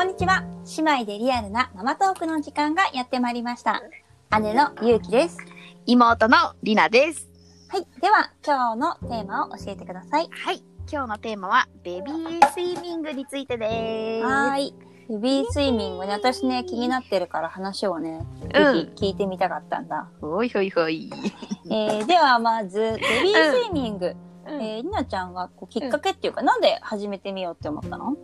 こんにちは。姉妹でリアルなママトークの時間がやってまいりました。姉のゆうきです。妹のりなです。はい。では、今日のテーマを教えてください。はい。今日のテーマは、ベビースイミングについてです。はーい。ベビースイミングね、私ね、気になってるから話をね、ぜうんひ聞いてみたかったんだ。ほいほいほい。えー、では、まず、ベビースイミング。うんえー、りなちゃんがこうきっかけっていうか、なんで始めてみようって思ったの？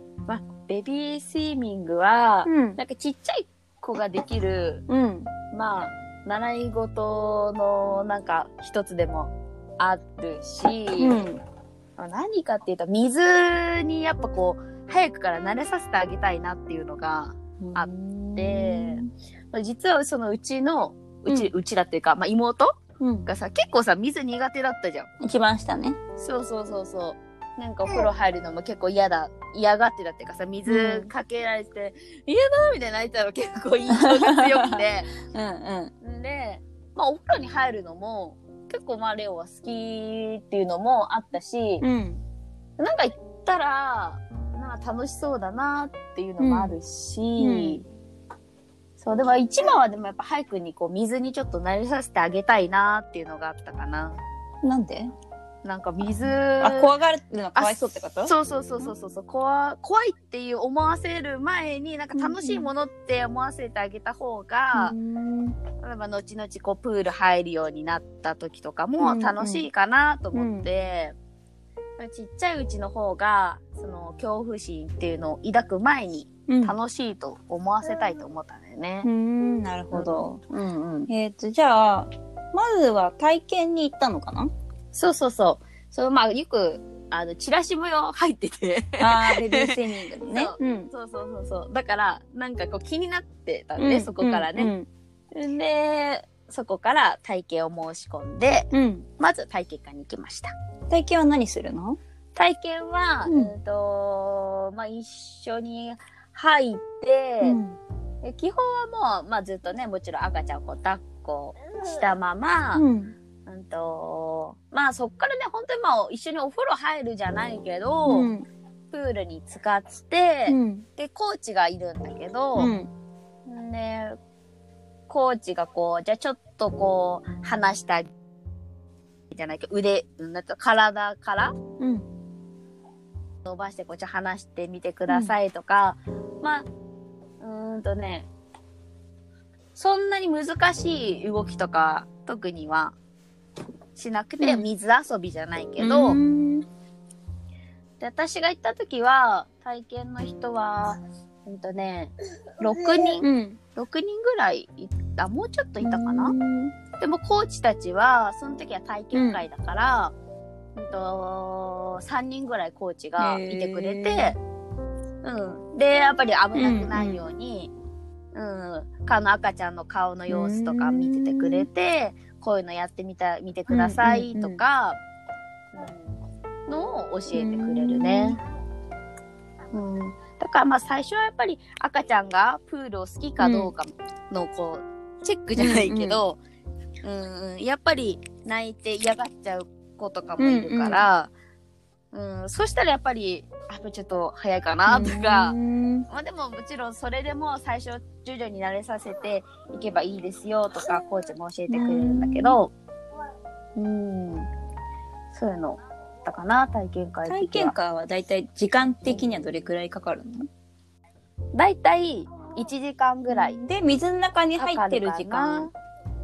ベビースイミングは、ん。なんかちっちゃい子ができる、うん。まあ、習い事のなんか一つでもあるし、うん。何かっていうと、水にやっぱこう、早くから慣れさせてあげたいなっていうのが、あってまあ実はそのうちの、うち、うちらっていうか、まあ妹うん。がさ、結構さ、水苦手だったじゃん。一番下ね。そうそうそうそう。なんかお風呂入るのも結構嫌だ、嫌がってたっていうかさ、水かけられて、嫌だみたいな泣いたら結構印象が強くて。うんうん。んで、まあお風呂に入るのも、結構まあレオは好きっていうのもあったし、うん。なんか行ったら、なんか楽しそうだなっていうのもあるし、そう、でも一番はでもやっぱ早くにこう水にちょっと慣れさせてあげたいなっていうのがあったかな。なんで？なんか水、あ、怖がるのがかわいそうってこと？そうそうそうそうそうそう怖怖いっていう思わせる前になんか楽しいものって思わせてあげた方が、うん例えば後々こうプール入るようになった時とかうんもうん楽しいかなと思って、ちっちゃいうちの方がその恐怖心っていうのを抱く前にうん。楽しいと思わせたいと思ったんだよねう。ん、なるほど。うんうん。えっ、と、じゃあ、まずは体験に行ったのかな？そうそうそう。そうまあよくあのチラシもよ入ってて。あー、ベビースイミングのね。そううん。そうそうそうそう。だから、なんかこう気になってたんで、そこからね。うん。で、そこから体験を申し込んで、うん。まず体験会に行きました。体験は何するの？体験は、うんうんと、まあ、一緒に入って、で基本はもう、まあ、ずっとね、もちろん赤ちゃんをこう抱っこしたまま、うん、うん。と、まあ、そっからね、本当にまあ、一緒にお風呂入るじゃないけど、うん。プールに浸かって、うん。で、コーチがいるんだけど、うん。で、コーチがこう、じゃあちょっとこう、離したり、じゃないけど、腕、体からうん。伸ばして、こう、じゃあ離してみてくださいとか、まあ、うーんとね、そんなに難しい動きとか、特にはしなくて、うん水遊びじゃないけど、うん。で、私が行った時は、体験の人は、うんとね、6人、うん。6人ぐらいいた、もうちょっといたかな、うんでもコーチたちは、その時は体験会だから、うん、と3人ぐらいコーチがいてくれて、うん。で、やっぱり危なくないように、うん、かの赤ちゃんの顔の様子とか見ててくれて、こういうのやってみた、見てくださいとか、うん、のを教えてくれるね。うん。だからまあ最初はやっぱり赤ちゃんがプールを好きかどうかのこう、チェックじゃないけど、うん、うん、やっぱり泣いて嫌がっちゃう子とかもいるから、うん、そしたらやっぱり、やっぱちょっと早いかなとか、うんまあでももちろんそれでも最初徐々に慣れさせていけばいいですよとかコーチも教えてくれるんだけど、うん、そういうのだったかな、体験会体験会はだいたい時間的にはどれくらいかかるの？だいたい1時間ぐらい。で、水の中に入ってる時間る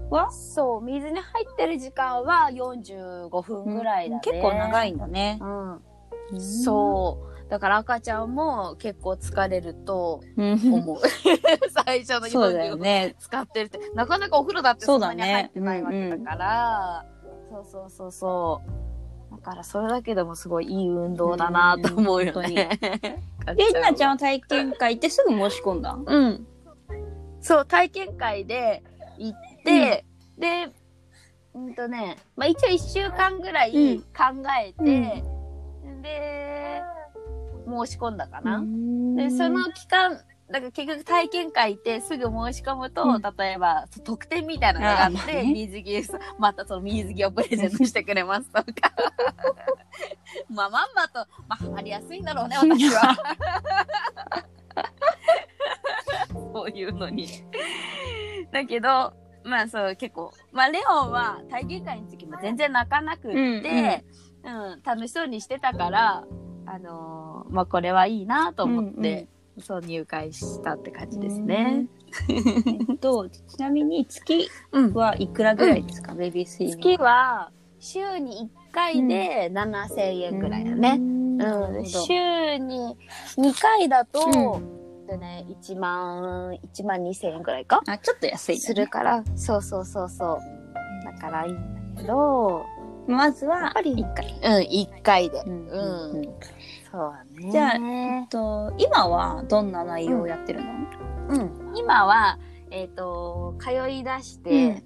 はそう、水に入ってる時間は45分ぐらいだね。結構長いんだね。うん。そう。だから赤ちゃんも結構疲れるとうん。思う。最初のそうだよ45ね。使ってるって。なかなかお風呂だってそんなにそうだね入ってないわけだから。そうそうそうそう。だからそれだけでもすごいいい運動だなと思うよね。で、ひなちゃんは体験会行ってすぐ申し込んだうん？そう、体験会で行って、で、うんとね、まあ一応一週間ぐらい考えて、で、申し込んだかな。で、その期間、だから結局体験会行ってすぐ申し込むと、うん例えば特典みたいなのがあって、まあね水着、またその水着をプレゼントしてくれますとか。まあまんまと、まあ、ハマりやすいんだろうね、私は。いうのに。だけど、まあそう、結構、まあレオンは体験会の時も全然泣かなくって、うん、楽しそうにしてたから、あのーまあこれはいいなと思って、そう入会したって感じですね。えっと、ちなみに月うん。はいくらぐらいですか、ベビースイミング。月は週に1回で7000円ぐらいだね。うん。うん、ど週に2回だと、うでね、1万、1万2000円ぐらいか？あ、ちょっと安い、ね。するから、そうそうそうそう。だからいいんだけど、まずはやっぱり一回。うん、1回で。うんうん。そうだね。じゃあえっと、今はどんな内容をやってるの、うん。今は、えっ、と、通い出して、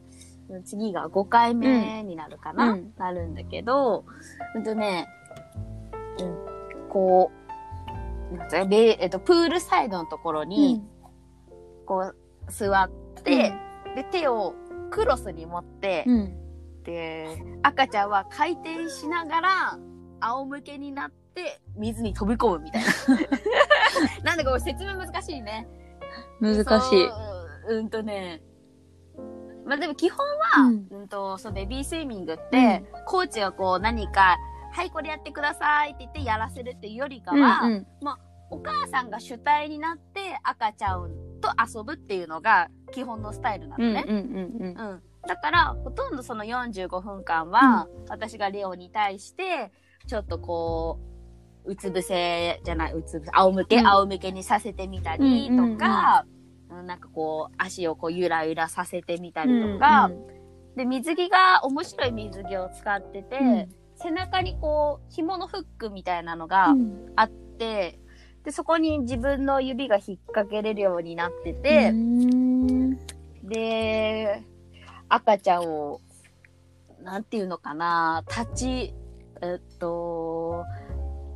次が5回目になるかな、うんなるんだけど、うんとね、うん、こう、なんえっ、と、プールサイドのところに、こう、座って、で、手をクロスに持って、うん。で、赤ちゃんは回転しながら、仰向けになって、水に飛び込むみたいな。なんだかこれ説明難しいね。難しい。そううんとね。まあでも基本は、ううんん、と、そう、ベビースイミングって、コーチがこう何か、はい、これやってくださいって言ってやらせるっていうよりかは、うんうんお母さんが主体になって赤ちゃんと遊ぶっていうのが基本のスタイルなのね。うんうんうんうん。だから、ほとんどその45分間は、私がレオに対して、ちょっとこう、うつ伏せじゃない、うつ伏せ、仰向け、うん。仰向けにさせてみたりうんとか、うんなんかこう、足をこう、ゆらゆらさせてみたりとか、で、水着が面白い水着を使ってて、うん。背中にこう、紐のフックみたいなのがうん。あって、で、そこに自分の指が引っ掛けれるようになってうて、ん。で、赤ちゃんを、なんていうのかな、立ち、えっと、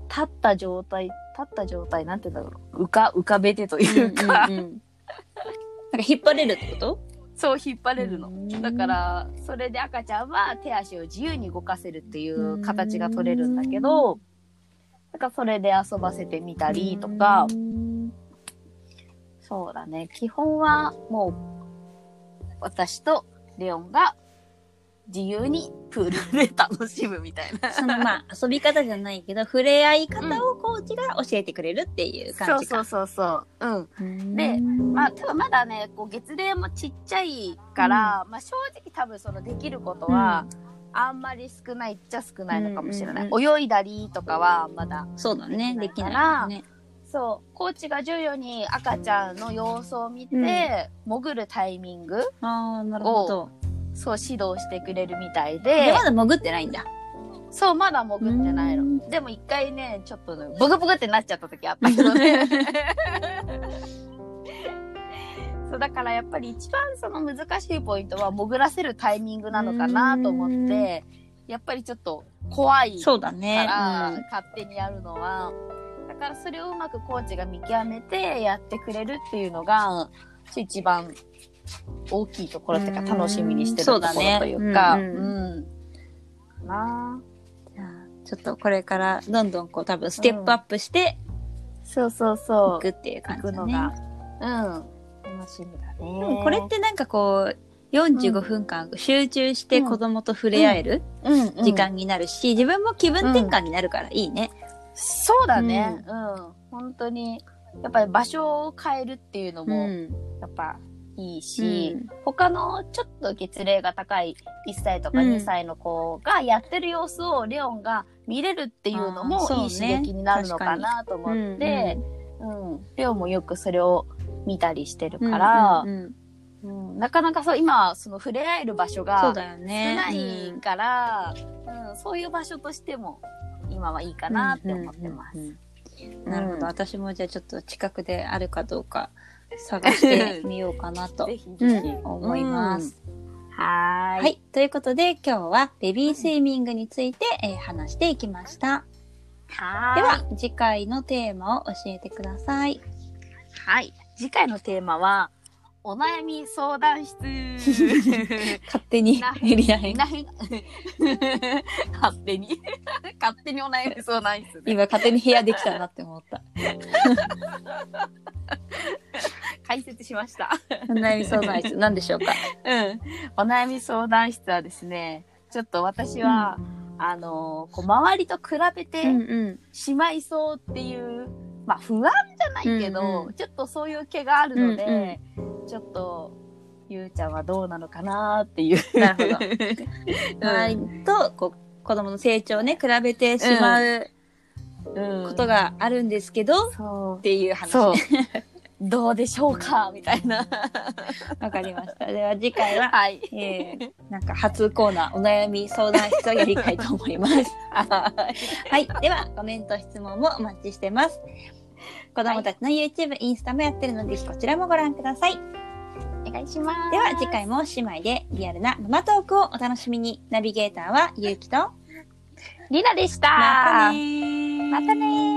立った状態、立った状態、なんていうんだろう、浮か、浮かべてというか、うんうんうん。なんか引っ張れるってこと？そう引っ張れるの。うん。だから、それで赤ちゃんは手足を自由に動かせるっていう形が取れるんだけど、だからそれで遊ばせてみたりとか、うんそうだね。基本はもう、私とレオンが自由にプールで楽しむみたいな。そのまあ遊び方じゃないけど触れ合い方をコーチが教えてくれるっていうそう感じか。そうそうそう。うん。うんでまあ、ただまだね、こう月齢もちっちゃいから、まあ正直多分そのできることは、あんまり少ないっちゃ少ないのかもしれない。うん泳いだりとかはまだ。そうだねできないね。そう。コーチが授与に赤ちゃんの様子を見て、うん潜るタイミング、ああなるほど。そう指導してくれるみたいでで、まだ潜ってないんだ。そう、まだ潜ってないうんの。でも一回ね、ちょっとね、ブグブグってなっちゃった時あったけどね。そう、だからやっぱり一番その難しいポイントは潜らせるタイミングなのかなと思って、やっぱりちょっと怖いそうだかね。ら、うん勝手にやるのは。だからそれをうまくコーチが見極めてやってくれるっていうのが、一番大きいところっていうかうん楽しみにしてるそうだところねというか、うん。うん。うん。なあじゃあちょっとこれからどん。どん。こう多分ステップアップしてそうそうそいうくっていう感じだうん、楽しみだでね。もこれってなん。かこう45分間集中して子供と触れ合える時間になるし、自分も気分転換になるからいいね。そうだね、うん。本当に、やっぱり場所を変えるっていうのも、ん。やっぱいいし、うん。他のちょっと月齢が高い1歳とかうん。2歳の子がやってる様子をレオンが見れるっていうのもいい刺激になるのかなと思って、うん。レオンもよくそれを見たりしてるうんからうん、うん。うん。なかなかそう、今、その触れ合える場所が少ね。ないから、うん。そういう場所としても今はいいかなって思ってます。うんうんうんなるほど。私もじゃあちょっと近くであるかどうか探してみようかなと、思います。はーい。はい。ということで今日はベビースイミングについて、えー話していきました。はーいでは次回のテーマを教えてください。はい。次回のテーマは、お悩み相談室。勝手になエリア編な 勝手に。勝手にお悩み相談室ね。今勝手に部屋できたなって思った。解説しました。お悩み相談室、何でしょうか？うん。お悩み相談室はですね、ちょっと私は、あのーこう周りと比べてうんしまいそうっていう、まあ不安じゃないけど、うんうん。ちょっとそういう気があるので、ちょっと、ゆうちゃんはどうなのかなっていう。なるほど。うん。周りとこう子供の成長をね、比べてしまううん。ことがあるんですけど、そう。っていう話。どうでしょうか？みたいな。わかりました。では次回は、はい。えー、なんか初コーナー、お悩み相談室をやりたいと思います。はい。では、コメント、質問もお待ちしてます。子供たちの YouTube、インスタもやってるので、ぜひこちらもご覧ください。お願いします。では、次回も姉妹でリアルなママトークをお楽しみに。ナビゲーターはゆうきと、りなでした。またねー